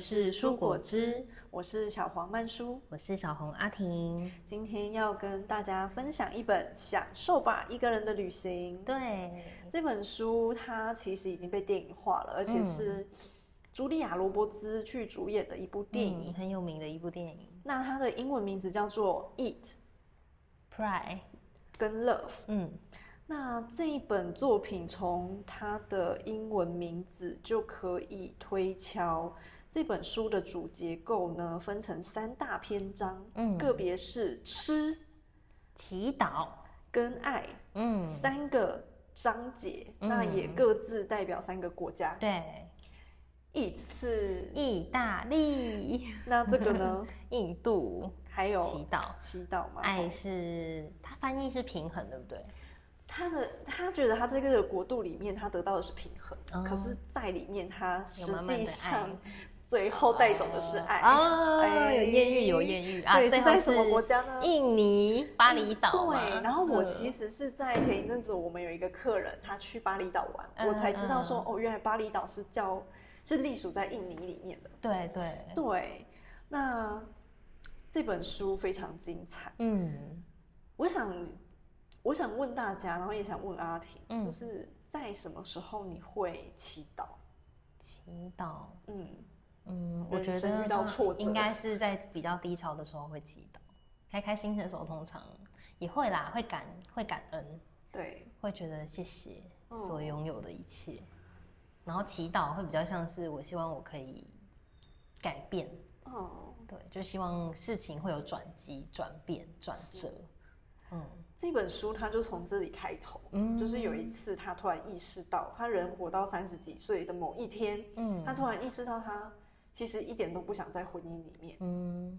是蔬果汁，我是小黄曼舒，我是小红阿婷。今天要跟大家分享一本《享受吧，一个人的旅行》。对，这本书它其实已经被电影化了，而且是茱莉亚·罗伯兹去主演的一部电影，嗯，很有名的一部电影。那它的英文名字叫做《Eat, Pray 跟 Love》。嗯。那这一本作品从它的英文名字就可以推敲，这本书的主结构呢，分成三大篇章，嗯，个别是吃、祈祷跟爱，嗯，三个章节，嗯，那也各自代表三个国家。对，Eat 是意大利，那这个呢？印度，还有祈祷，祈祷嘛。爱是它翻译是平衡，对不对？他的他觉得他这个国度里面他得到的是平衡，哦、可是在里面他实际上最后带走的是爱啊、哎，有艳遇有艳遇啊，对，在什么国家呢？印尼巴厘岛。对，然后我其实是在前一阵子我们有一个客人他去巴厘岛玩，嗯、我才知道说、嗯、哦，原来巴厘岛是叫是隶属在印尼里面的。对对对，那这本书非常精彩，嗯，我想。我想问大家，然后也想问阿婷，嗯、就是在什么时候你会祈祷？祈祷，嗯嗯，我觉得遇到挫折应该是在比较低潮的时候会祈祷，开开心心的时候通常也会啦，会感会感恩，对，会觉得谢谢所拥有的一切，嗯、然后祈祷会比较像是我希望我可以改变，哦、嗯，对，就希望事情会有转机、转变、转折。嗯，这本书他就从这里开头，嗯，就是有一次他突然意识到，他人活到三十几岁的某一天，嗯，他突然意识到他其实一点都不想在婚姻里面，嗯，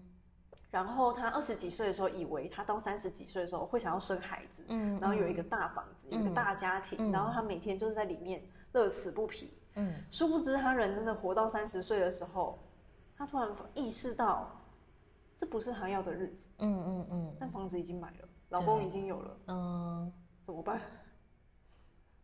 然后他二十几岁的时候以为他到三十几岁的时候会想要生孩子，嗯，然后有一个大房子，有一个大家庭，嗯，然后他每天就是在里面乐此不疲，嗯，殊不知他人真的活到三十岁的时候，他突然意识到这不是他要的日子，嗯嗯嗯，但房子已经买了。老公已经有了，嗯，怎么办？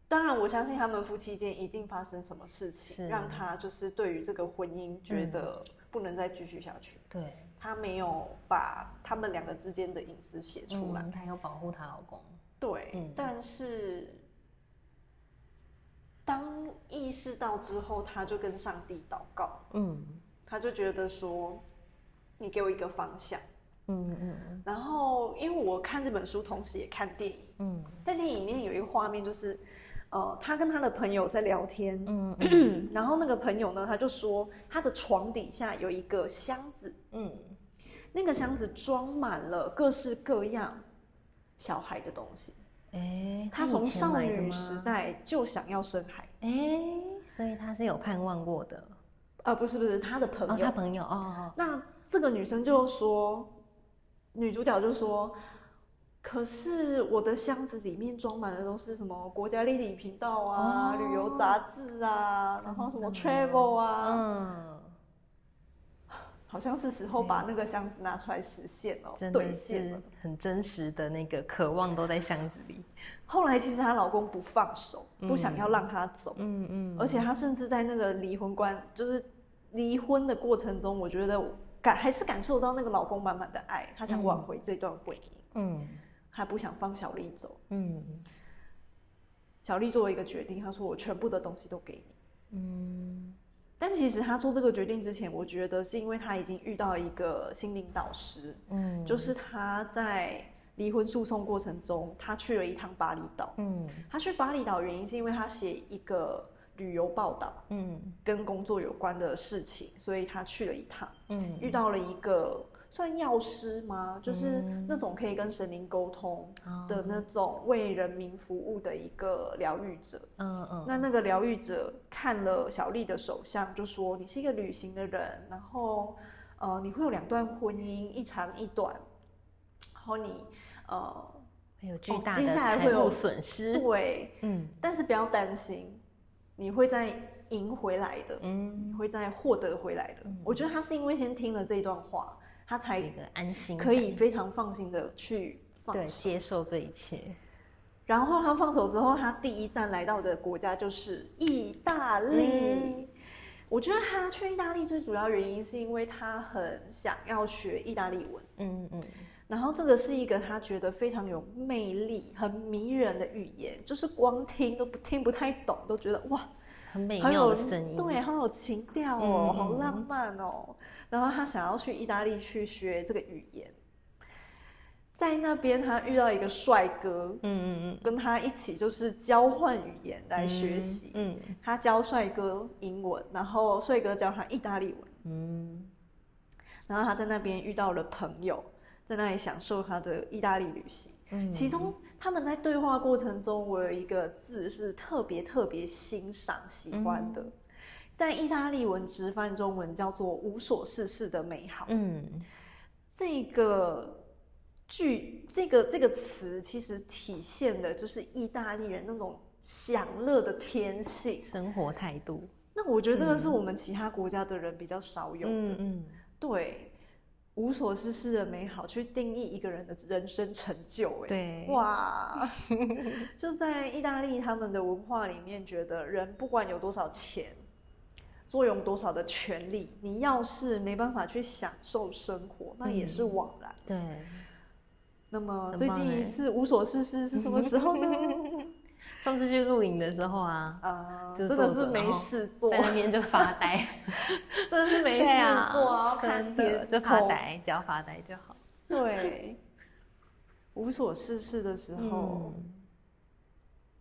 当然，我相信他们夫妻间一定发生什么事情，让他就是对于这个婚姻觉得不能再继续下去。对、嗯，他没有把他们两个之间的隐私写出来，他要保护她老公。对，嗯、但是当意识到之后，他就跟上帝祷告，嗯，他就觉得说，你给我一个方向。嗯嗯嗯，然后因为我看这本书，同时也看电影。嗯，在电影里面有一个画面，就是，呃，他跟他的朋友在聊天。嗯，嗯 然后那个朋友呢，他就说他的床底下有一个箱子。嗯，那个箱子装满了各式各样小孩的东西。哎，他从少女时代就想要生孩子。哎，所以他是有盼望过的。呃，不是不是，他的朋友。哦，他朋友哦。那这个女生就说。女主角就说：“可是我的箱子里面装满的都是什么国家地理频道啊、哦、旅游杂志啊，然后什么 travel 啊，嗯，好像是时候把那个箱子拿出来实现哦，真的是很真实的那个渴望都在箱子里。后来其实她老公不放手，不想要让她走，嗯嗯，而且她甚至在那个离婚关，就是离婚的过程中，我觉得。”感还是感受到那个老公满满的爱，他想挽回这段婚姻，嗯，她不想放小丽走，嗯，小丽做了一个决定，她说我全部的东西都给你，嗯，但其实她做这个决定之前，我觉得是因为她已经遇到一个心灵导师，嗯，就是她在离婚诉讼过程中，他去了一趟巴厘岛，嗯，他去巴厘岛原因是因为他写一个。旅游报道，嗯，跟工作有关的事情，所以他去了一趟，嗯，遇到了一个算药师吗？就是那种可以跟神灵沟通的那种为人民服务的一个疗愈者，嗯嗯，那那个疗愈者看了小丽的手相，就说你是一个旅行的人，然后呃你会有两段婚姻，一长一短，然后你呃会有巨大的财务损失，对，嗯，但是不要担心。你会再赢回来的，嗯，会再获得回来的。嗯，我觉得他是因为先听了这一段话，他才一个安心，可以非常放心的去放，对，接受这一切。然后他放手之后，他第一站来到的国家就是意大利。嗯，我觉得他去意大利最主要原因是因为他很想要学意大利文。嗯嗯。然后这个是一个他觉得非常有魅力、很迷人的语言，就是光听都不听不太懂，都觉得哇，很美妙的声音，对，好有情调哦，嗯、好浪漫哦。然后他想要去意大利去学这个语言，在那边他遇到一个帅哥，嗯嗯嗯，跟他一起就是交换语言来学习，嗯，嗯他教帅哥英文，然后帅哥教他意大利文，嗯，然后他在那边遇到了朋友。在那里享受他的意大利旅行，嗯，其中他们在对话过程中，我有一个字是特别特别欣赏喜欢的，嗯、在意大利文直翻中文叫做无所事事的美好，嗯，这个句这个这个词其实体现的就是意大利人那种享乐的天性，生活态度。那我觉得这个是我们其他国家的人比较少有的，嗯，嗯。对。无所事事的美好，去定义一个人的人生成就，哎，对，哇，就在意大利他们的文化里面，觉得人不管有多少钱，坐拥多少的权利，你要是没办法去享受生活，那也是枉然。对。那么最近一次无所事事是什么时候呢？上次去露营的时候啊，啊，真的是没 事做，在那边就发呆，真的是没事做啊，看天就发呆，只要发呆就好。对，无所事事的时候，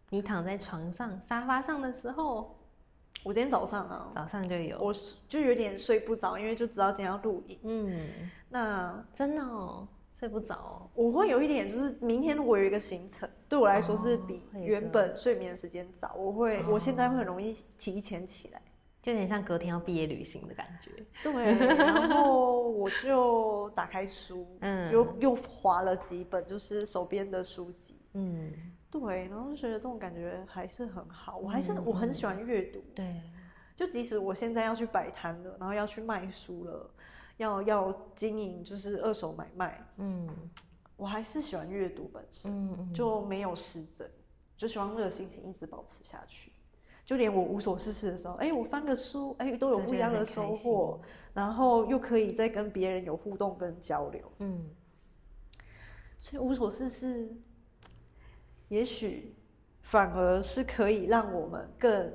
你躺在床上、沙发上的时候，我今天早上啊，早上就有，我就有点睡不着，因为就知道今天要露营。嗯，那真的哦。睡不着，我会有一点，就是明天我有一个行程，对我来说是比原本睡眠时间早，我会，我现在会很容易提前起来，就有点像隔天要毕业旅行的感觉。对，然后我就打开书，嗯，又又划了几本，就是手边的书籍，嗯，对，然后就觉得这种感觉还是很好，我还是我很喜欢阅读，对，就即使我现在要去摆摊了，然后要去卖书了。要要经营就是二手买卖，嗯，我还是喜欢阅读本身，嗯嗯，就没有失真，就希望这个心情一直保持下去。就连我无所事事的时候，哎，我翻个书，哎，都有不一样的收获，然后又可以再跟别人有互动跟交流，嗯，所以无所事事，也许反而是可以让我们更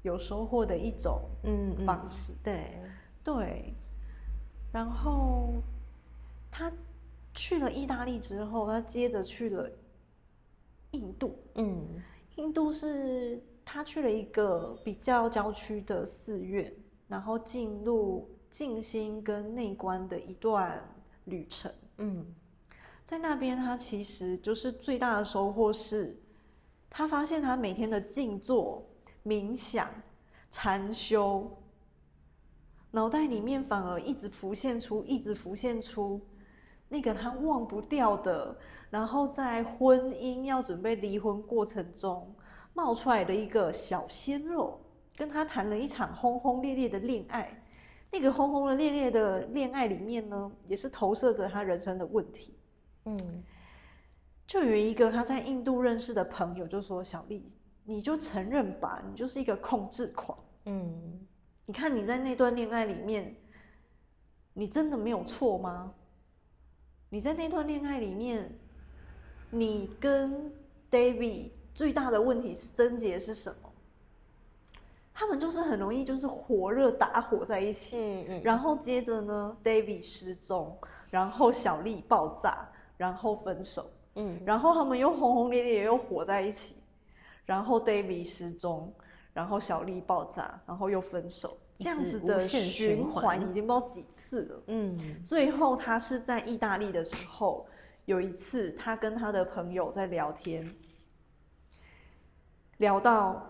有收获的一种嗯方式，嗯，对。对。然后他去了意大利之后，他接着去了印度。嗯，印度是他去了一个比较郊区的寺院，然后进入静心跟内观的一段旅程。嗯，在那边他其实就是最大的收获是，他发现他每天的静坐、冥想、禅修。脑袋里面反而一直浮现出，一直浮现出那个他忘不掉的，然后在婚姻要准备离婚过程中冒出来的一个小鲜肉，跟他谈了一场轰轰烈烈的恋爱。那个轰轰烈烈的恋爱里面呢，也是投射着他人生的问题。嗯，就有一个他在印度认识的朋友就说：“小丽，你就承认吧，你就是一个控制狂。”嗯。你看你在那段恋爱里面，你真的没有错吗？你在那段恋爱里面，你跟 David 最大的问题是症结是什么？他们就是很容易就是火热打火在一起，嗯嗯，然后接着呢，David 失踪，然后小丽爆炸，然后分手，嗯，然后他们又轰轰烈烈又火在一起，然后 David 失踪。然后小丽爆炸，然后又分手，这样子的循环已经不知道几次了。嗯，最后他是在意大利的时候，有一次他跟他的朋友在聊天，聊到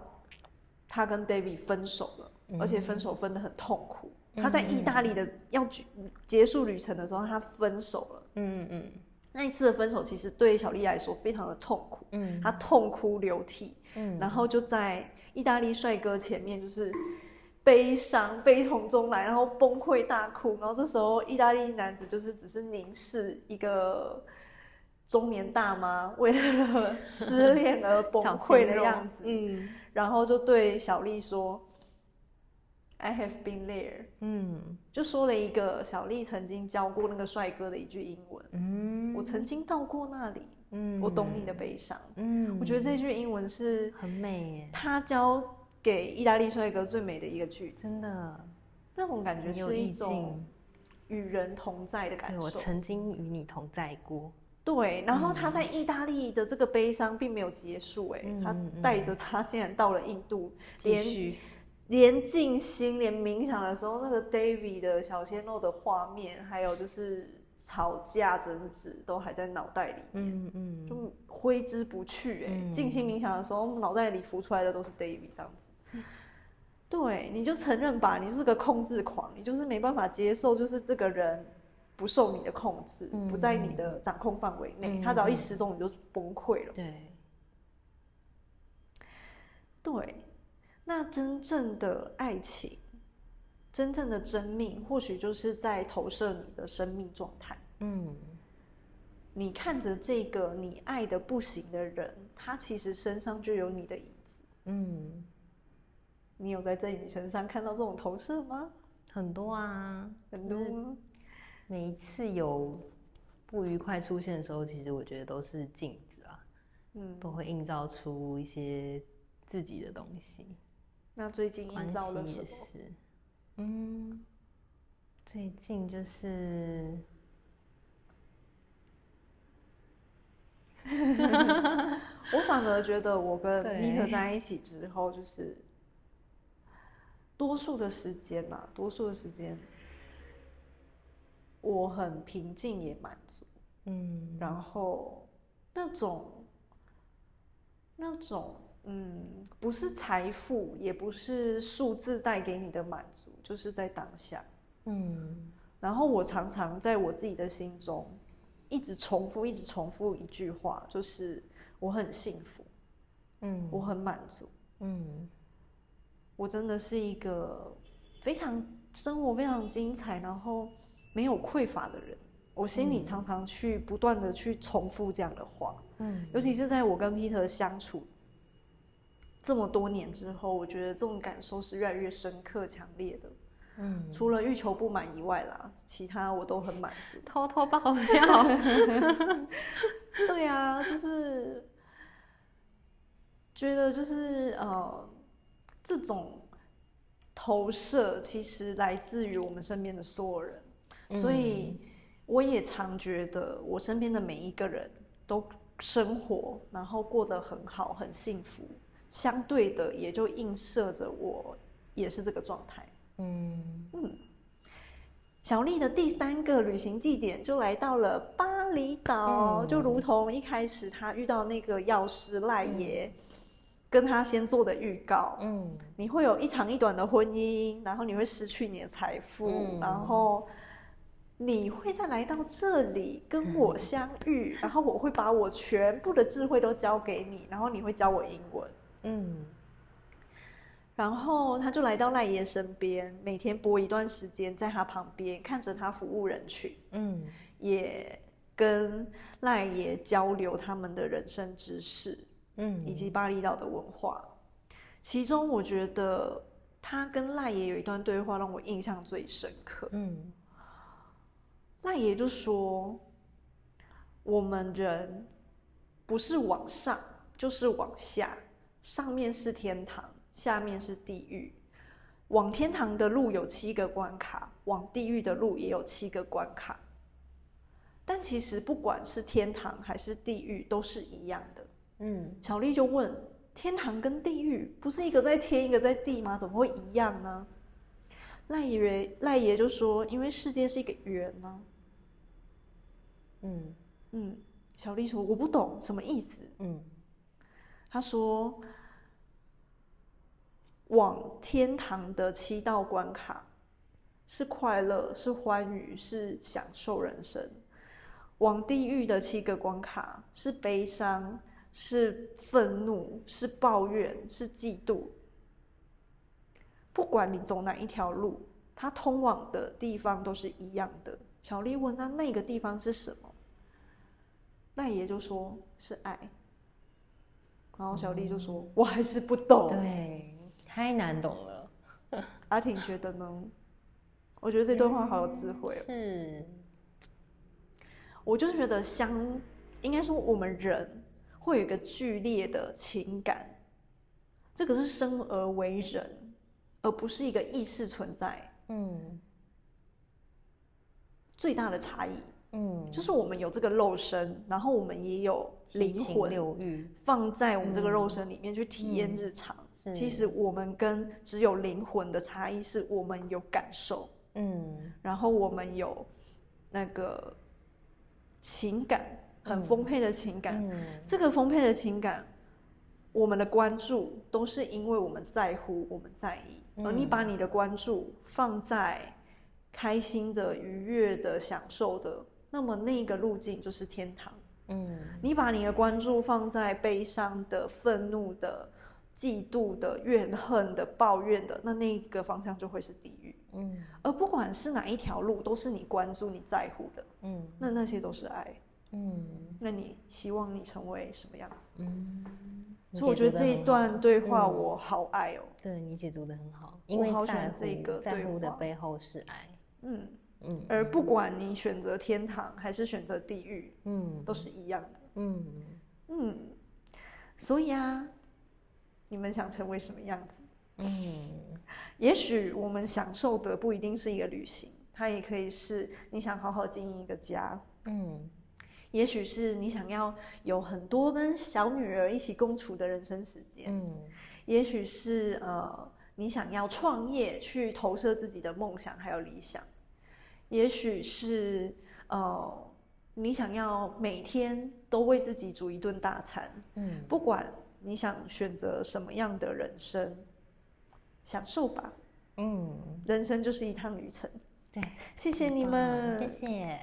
他跟 David 分手了，嗯、而且分手分得很痛苦。嗯、他在意大利的要结束旅程的时候，他分手了。嗯嗯。那一次的分手其实对小丽来说非常的痛苦，嗯，她痛哭流涕，嗯，然后就在意大利帅哥前面就是悲伤悲从中来，然后崩溃大哭，然后这时候意大利男子就是只是凝视一个中年大妈为了失恋而崩溃的样子，嗯，然后就对小丽说，I have been there，嗯，就说了一个小丽曾经教过那个帅哥的一句英文，嗯，我曾经到过那里，嗯，我懂你的悲伤，嗯，我觉得这句英文是很美耶，他教给意大利帅哥最美的一个句子，真的，那种感觉是一种与人同在的感受，我曾经与你同在过，对，然后他在意大利的这个悲伤并没有结束，哎，他带着他竟然到了印度，连。连静心，连冥想的时候，那个 David 的小鲜肉的画面，还有就是吵架争执，都还在脑袋里面，嗯嗯，就挥之不去哎、欸。静、嗯、心冥想的时候，脑袋里浮出来的都是 David 这样子。嗯、对，你就承认吧，你就是个控制狂，你就是没办法接受，就是这个人不受你的控制，嗯、不在你的掌控范围内，嗯、他只要一失踪，你就崩溃了。对。对。那真正的爱情，真正的真命，或许就是在投射你的生命状态。嗯，你看着这个你爱的不行的人，他其实身上就有你的影子。嗯，你有在郑宇身上看到这种投射吗？很多啊，很多。每一次有不愉快出现的时候，其实我觉得都是镜子啊，嗯，都会映照出一些自己的东西。那最近遇到了什么？嗯，最近就是，我反而觉得我跟 Peter 在一起之后，就是多数的时间呐，多数的时间，我很平静也满足，嗯，然后那种那种。嗯，不是财富，也不是数字带给你的满足，就是在当下。嗯，然后我常常在我自己的心中，一直重复，一直重复一句话，就是我很幸福，嗯，我很满足，嗯，我真的是一个非常生活非常精彩，然后没有匮乏的人。我心里常常去不断的去重复这样的话，嗯，尤其是在我跟 Peter 相处。这么多年之后，我觉得这种感受是越来越深刻、强烈的。嗯，除了欲求不满以外啦，其他我都很满足。偷偷爆料。对啊，就是觉得就是呃，这种投射其实来自于我们身边的所有人，嗯，所以我也常觉得我身边的每一个人都生活，然后过得很好，很幸福。相对的，也就映射着我也是这个状态。嗯嗯，小丽的第三个旅行地点就来到了巴厘岛，嗯、就如同一开始她遇到那个药师赖爷，嗯、跟他先做的预告。嗯，你会有一长一短的婚姻，然后你会失去你的财富，嗯、然后你会再来到这里跟我相遇，嗯、然后我会把我全部的智慧都教给你，然后你会教我英文。嗯，然后他就来到赖爷身边，每天播一段时间在他旁边，看着他服务人群，嗯，也跟赖爷交流他们的人生知识，嗯，以及巴厘岛的文化。其中我觉得他跟赖爷有一段对话让我印象最深刻，嗯，赖爷就说，我们人不是往上就是往下。上面是天堂，下面是地狱。往天堂的路有七个关卡，往地狱的路也有七个关卡。但其实不管是天堂还是地狱，都是一样的。嗯，小丽就问：天堂跟地狱不是一个在天，一个在地吗？怎么会一样呢？赖爷赖爷就说：因为世界是一个圆呢。嗯嗯，小丽说：我不懂什么意思。嗯。他说：“往天堂的七道关卡是快乐，是欢愉，是享受人生；往地狱的七个关卡是悲伤，是愤怒，是抱怨，是嫉妒。不管你走哪一条路，它通往的地方都是一样的。”小丽问：“那那个地方是什么？”赖爷就说：“是爱。”然后小丽就说：“嗯、我还是不懂。”对，太难懂了。阿婷觉得呢？我觉得这段话好有智慧哦。是。我就是觉得相，应该说我们人会有一个剧烈的情感，这个是生而为人，而不是一个意识存在。嗯。最大的差异。嗯，就是我们有这个肉身，然后我们也有灵魂，放在我们这个肉身里面去体验日常。其实我们跟只有灵魂的差异是我们有感受，嗯，然后我们有那个情感，很丰沛的情感。嗯、这个丰沛的情感，我们的关注都是因为我们在乎，我们在意。而你把你的关注放在开心的、愉悦的、享受的。那么那个路径就是天堂。嗯，你把你的关注放在悲伤的、愤怒的、嫉妒的、怨恨的、抱怨的，那那个方向就会是地狱。嗯，而不管是哪一条路，都是你关注、你在乎的。嗯，那那些都是爱。嗯，那你希望你成为什么样子？嗯，所以我觉得这一段对话我好爱哦。对，你解读的很好，因为好喜欢这个在乎的背后是爱。嗯。嗯，而不管你选择天堂还是选择地狱，嗯，都是一样的。嗯嗯，所以啊，你们想成为什么样子？嗯，也许我们享受的不一定是一个旅行，它也可以是你想好好经营一个家。嗯，也许是你想要有很多跟小女儿一起共处的人生时间。嗯，也许是呃，你想要创业去投射自己的梦想还有理想。也许是呃，你想要每天都为自己煮一顿大餐，嗯，不管你想选择什么样的人生，享受吧，嗯，人生就是一趟旅程，对，谢谢你们，谢谢。